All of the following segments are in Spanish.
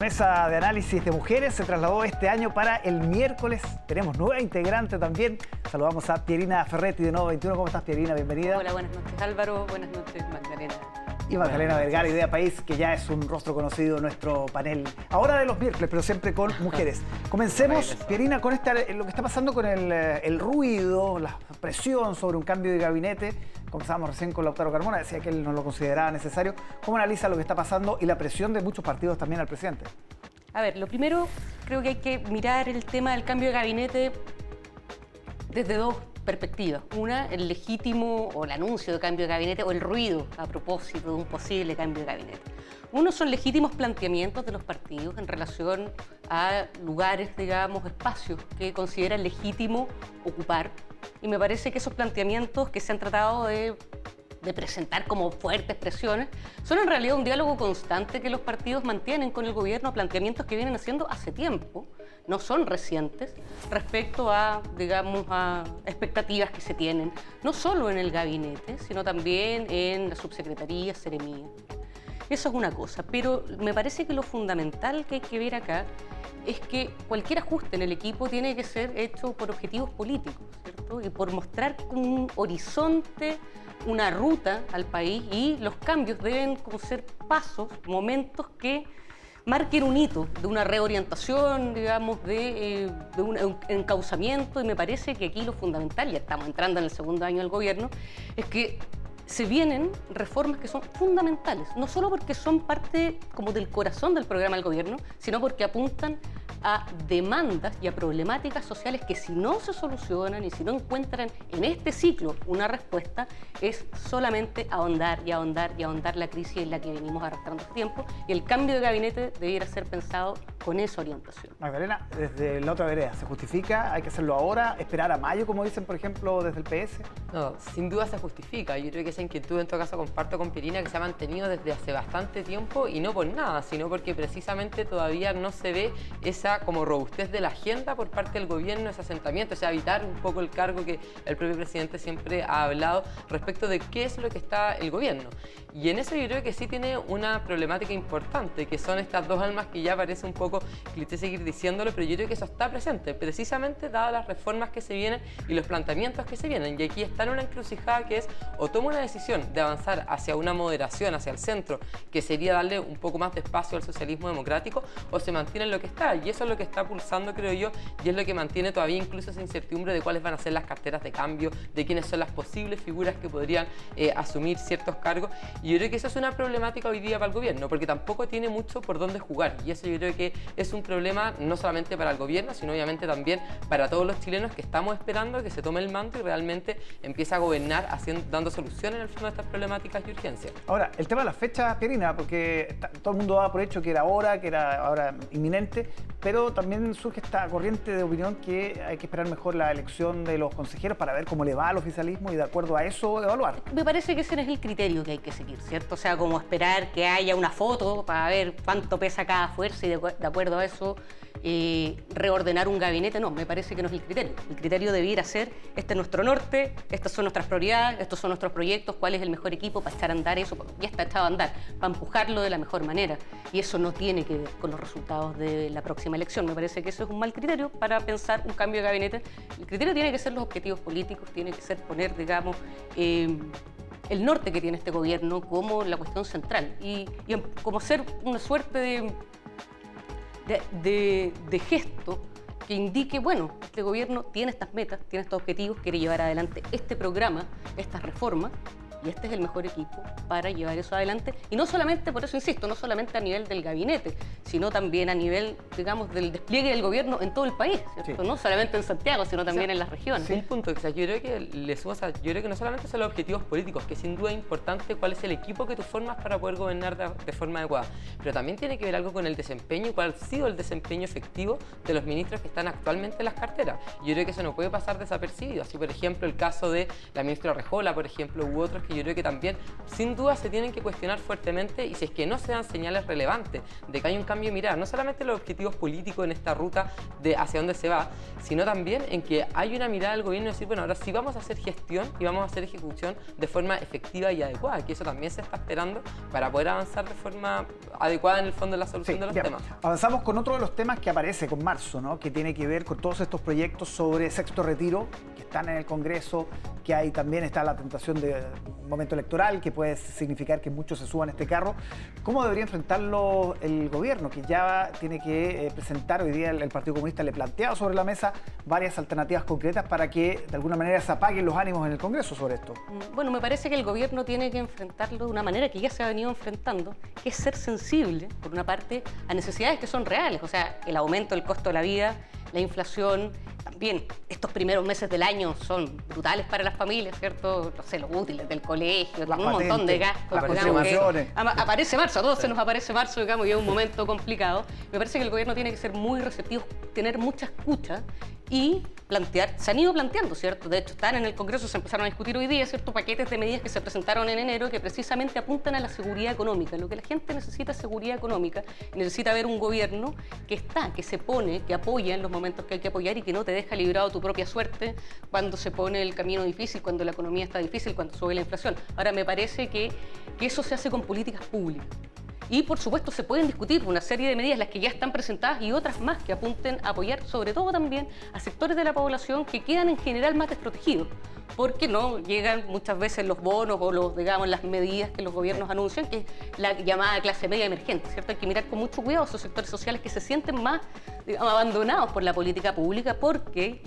mesa de análisis de mujeres se trasladó este año para el miércoles. Tenemos nueva integrante también. Saludamos a Pierina Ferretti de Nuevo 21. ¿Cómo estás, Pierina? Bienvenida. Hola, buenas noches, Álvaro. Buenas noches, Magdalena. Y Magdalena Vergara, Idea País, que ya es un rostro conocido en nuestro panel. Ahora de los miércoles, pero siempre con mujeres. Comencemos, Pierina, con esta, lo que está pasando con el, el ruido, la presión sobre un cambio de gabinete. Conversábamos recién con Lautaro Carmona, decía que él no lo consideraba necesario. ¿Cómo analiza lo que está pasando y la presión de muchos partidos también al presidente? A ver, lo primero, creo que hay que mirar el tema del cambio de gabinete desde dos perspectivas. Una, el legítimo o el anuncio de cambio de gabinete o el ruido a propósito de un posible cambio de gabinete. Uno son legítimos planteamientos de los partidos en relación a lugares, digamos, espacios que consideran legítimo ocupar. Y me parece que esos planteamientos que se han tratado de de presentar como fuertes presiones, son en realidad un diálogo constante que los partidos mantienen con el gobierno, planteamientos que vienen haciendo hace tiempo, no son recientes, respecto a, digamos, a expectativas que se tienen, no solo en el gabinete, sino también en la subsecretaría, seremía. Eso es una cosa, pero me parece que lo fundamental que hay que ver acá es que cualquier ajuste en el equipo tiene que ser hecho por objetivos políticos. Y por mostrar un horizonte una ruta al país y los cambios deben ser pasos, momentos que marquen un hito de una reorientación, digamos, de, eh, de, un encauzamiento y me parece que aquí lo fundamental, ya estamos entrando en el segundo año del gobierno, es que se vienen reformas que son fundamentales, no solo porque son parte como del corazón del programa del gobierno, sino porque apuntan a demandas y a problemáticas sociales que si no se solucionan y si no encuentran en este ciclo una respuesta, es solamente ahondar y ahondar y ahondar la crisis en la que venimos arrastrando este tiempo y el cambio de gabinete debiera ser pensado con esa orientación. Magdalena, desde la otra vereda, ¿se justifica? ¿Hay que hacerlo ahora? ¿Esperar a mayo, como dicen, por ejemplo, desde el PS? No, sin duda se justifica. Yo creo que esa inquietud, en todo caso, comparto con Pirina, que se ha mantenido desde hace bastante tiempo y no por nada, sino porque precisamente todavía no se ve esa como robustez de la agenda por parte del gobierno, ese asentamiento, o sea, evitar un poco el cargo que el propio presidente siempre ha hablado respecto de qué es lo que está el gobierno. Y en eso yo creo que sí tiene una problemática importante, que son estas dos almas que ya parece un poco cliché seguir diciéndolo, pero yo creo que eso está presente, precisamente dadas las reformas que se vienen y los planteamientos que se vienen. Y aquí está en una encrucijada que es o toma una decisión de avanzar hacia una moderación, hacia el centro, que sería darle un poco más de espacio al socialismo democrático, o se mantiene en lo que está. Y eso es lo que está pulsando, creo yo, y es lo que mantiene todavía incluso esa incertidumbre de cuáles van a ser las carteras de cambio, de quiénes son las posibles figuras que podrían eh, asumir ciertos cargos. Y yo creo que eso es una problemática hoy día para el gobierno, porque tampoco tiene mucho por dónde jugar. Y eso yo creo que es un problema no solamente para el gobierno, sino obviamente también para todos los chilenos que estamos esperando que se tome el manto y realmente empiece a gobernar haciendo, dando soluciones en el fondo a estas problemáticas y urgencias. Ahora, el tema de la fecha, Pierina, porque todo el mundo daba por hecho que era ahora, que era ahora inminente, pero también surge esta corriente de opinión que hay que esperar mejor la elección de los consejeros para ver cómo le va al oficialismo y de acuerdo a eso evaluar. Me parece que ese es el criterio que hay que seguir, ¿cierto? O sea, como esperar que haya una foto para ver cuánto pesa cada fuerza y de, acuerdo a eso eh, reordenar un gabinete. No, me parece que no es el criterio. El criterio debiera ser, este es nuestro norte, estas son nuestras prioridades, estos son nuestros proyectos, cuál es el mejor equipo para echar a andar eso, ya está echado a andar, para empujarlo de la mejor manera. Y eso no tiene que ver con los resultados de la próxima elección. Me parece que eso es un mal criterio para pensar un cambio de gabinete. El criterio tiene que ser los objetivos políticos, tiene que ser poner, digamos, eh, el norte que tiene este gobierno como la cuestión central y, como ser una suerte de, de, gesto que indique, bueno, este gobierno tiene estas metas, tiene estos objetivos, quiere llevar adelante este programa, estas reformas, y este es el mejor equipo para llevar eso adelante. Y no solamente, por eso insisto, no solamente a nivel del gabinete, sino también a nivel, digamos, del despliegue del gobierno en todo el país, ¿cierto? No solamente en Santiago, sino también en las regiones. Sí, punto. O sea, yo creo que le yo creo que no solamente son los objetivos políticos, que sin duda es importante cuál es el equipo que tú formas para poder gobernar de, forma adecuada, pero también tiene que ver algo con el desempeño y cuál ha sido el desempeño efectivo de los ministros que están actualmente en las carteras. Yo creo que eso no puede pasar desapercibido. Así, por ejemplo, el caso de la ministra Rejola, por ejemplo, u otros que yo creo que también, sin duda, se tienen que cuestionar fuertemente y si es que no se dan señales relevantes de que hay un cambio de mirada, no solamente los objetivos políticos en esta ruta de hacia dónde se va, sino también en que hay una mirada del gobierno de decir, bueno, ahora sí vamos a hacer gestión y vamos a hacer ejecución de forma efectiva y adecuada, que eso también se está esperando para poder avanzar de forma adecuada en el fondo en la solución de los temas. Avanzamos con otro de los temas que aparece con marzo, ¿no? que tiene que ver con todos estos proyectos sobre sexto retiro están en el Congreso, que ahí también está la tentación de un momento electoral, que puede significar que muchos se suban a este carro. ¿Cómo debería enfrentarlo el gobierno, que ya tiene que eh, presentar, hoy día el, Partido Comunista le planteado sobre la mesa varias alternativas concretas para que de alguna manera se apaguen los ánimos en el Congreso sobre esto? Mm, bueno, me parece que el gobierno tiene que enfrentarlo de una manera que ya se ha venido enfrentando, que es ser sensible, por una parte, a necesidades que son reales, o sea, el aumento del costo de la vida, la inflación, también estos primeros meses del año son brutales para las familias, ¿cierto? No sé, los útiles del colegio, un montón de gastos. aparece marzo, a todos se nos aparece marzo, digamos, y es un momento complicado. Me parece que el gobierno tiene que ser muy receptivo, tener mucha escucha y plantear, se han ido planteando, ¿cierto? De hecho, están en el Congreso, se empezaron a discutir hoy día, ¿cierto? Paquetes de medidas que se presentaron en enero que precisamente apuntan a la seguridad económica. Lo que la gente necesita es seguridad económica, necesita ver un gobierno que está, que se pone, que apoya en los momentos que hay que apoyar y que no te deja librado tu propia suerte cuando se pone el camino difícil, cuando la economía está difícil, cuando sube la inflación. Ahora, me parece que, que eso se hace con políticas públicas. Y por supuesto se pueden discutir una serie de medidas, las que ya están presentadas y otras más que apunten a apoyar sobre todo también a sectores de la población que quedan en general más desprotegidos porque no llegan muchas veces los bonos o los, digamos, las medidas que los gobiernos anuncian, que es la llamada clase media emergente, ¿cierto? Hay que mirar con mucho cuidado a esos sectores sociales que se sienten más abandonados por la política pública porque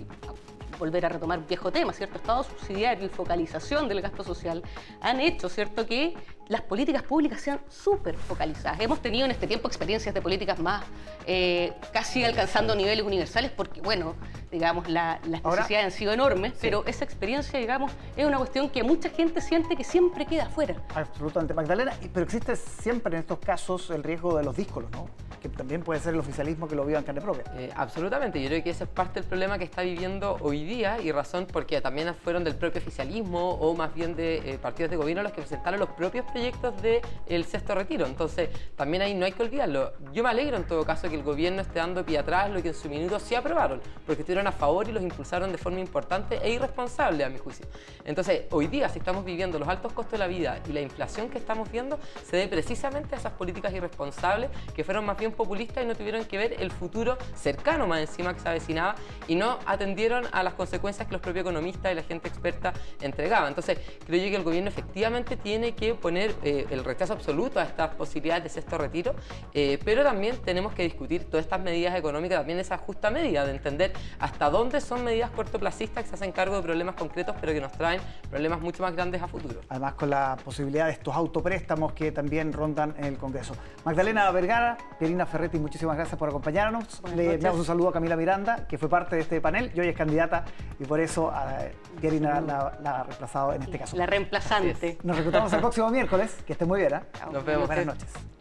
volver a retomar un viejo tema, ¿cierto? Estado subsidiario y focalización del gasto social han hecho, ¿cierto?, que las políticas públicas sean súper focalizadas. Hemos tenido en este tiempo experiencias de políticas más eh, casi alcanzando niveles universales porque, bueno, digamos, las necesidades han sido enormes, pero esa experiencia, digamos, es una cuestión que mucha gente siente que siempre queda afuera. Absolutamente, Magdalena, pero existe siempre en estos casos el riesgo de los díscolos, ¿no? Que también puede ser el oficialismo que lo viva en carne propia. Eh, absolutamente, yo creo que ese es parte del problema que está viviendo hoy día y razón porque también fueron del propio oficialismo o más bien de eh, partidos de gobierno los que presentaron los propios proyectos del sexto retiro. Entonces, también ahí no hay que olvidarlo. Yo me alegro en todo caso que el gobierno esté dando pie atrás lo que en su minuto sí aprobaron, porque estuvieron a favor y los impulsaron de forma importante e irresponsable a mi juicio. Entonces, hoy día si estamos viviendo los altos costos de la vida y la inflación que estamos viendo, se debe precisamente a esas políticas irresponsables que fueron más bien populistas y no tuvieron que ver el futuro cercano más encima que se avecinaba y no atendieron a las consecuencias que los propios economistas y la gente experta entregaban. Entonces, creo yo que el gobierno efectivamente tiene que poner eh, el rechazo absoluto a estas posibilidades de sexto retiro, eh, pero también tenemos que discutir todas estas medidas económicas, también esa justa medida de entender hasta dónde son medidas cortoplacistas que se hacen cargo de problemas concretos, pero que nos traen problemas mucho más grandes a futuro. Además, con la posibilidad de estos autopréstamos que también rondan en el Congreso. Magdalena Vergara, Pierina Ferretti, muchísimas gracias por acompañarnos. Le damos un saludo a Camila Miranda, que fue parte de este panel y hoy es candidata y por eso Pierina la, ha reemplazado en este caso. La reemplazante. Nos reclutamos el próximo miércoles. Que esté muy bien. ¿eh? Nos vemos. Buenas noches.